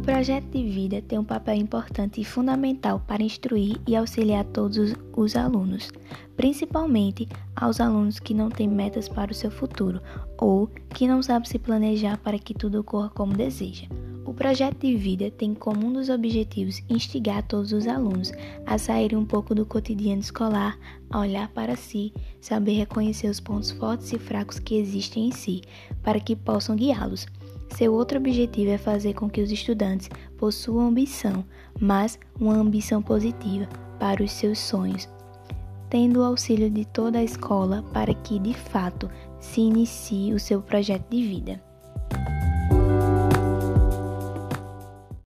projeto de vida tem um papel importante e fundamental para instruir e auxiliar todos os alunos, principalmente aos alunos que não têm metas para o seu futuro ou que não sabem se planejar para que tudo ocorra como deseja. O projeto de vida tem como um dos objetivos instigar todos os alunos a sair um pouco do cotidiano escolar, a olhar para si, saber reconhecer os pontos fortes e fracos que existem em si, para que possam guiá-los. Seu outro objetivo é fazer com que os estudantes possuam ambição, mas uma ambição positiva para os seus sonhos, tendo o auxílio de toda a escola para que, de fato, se inicie o seu projeto de vida.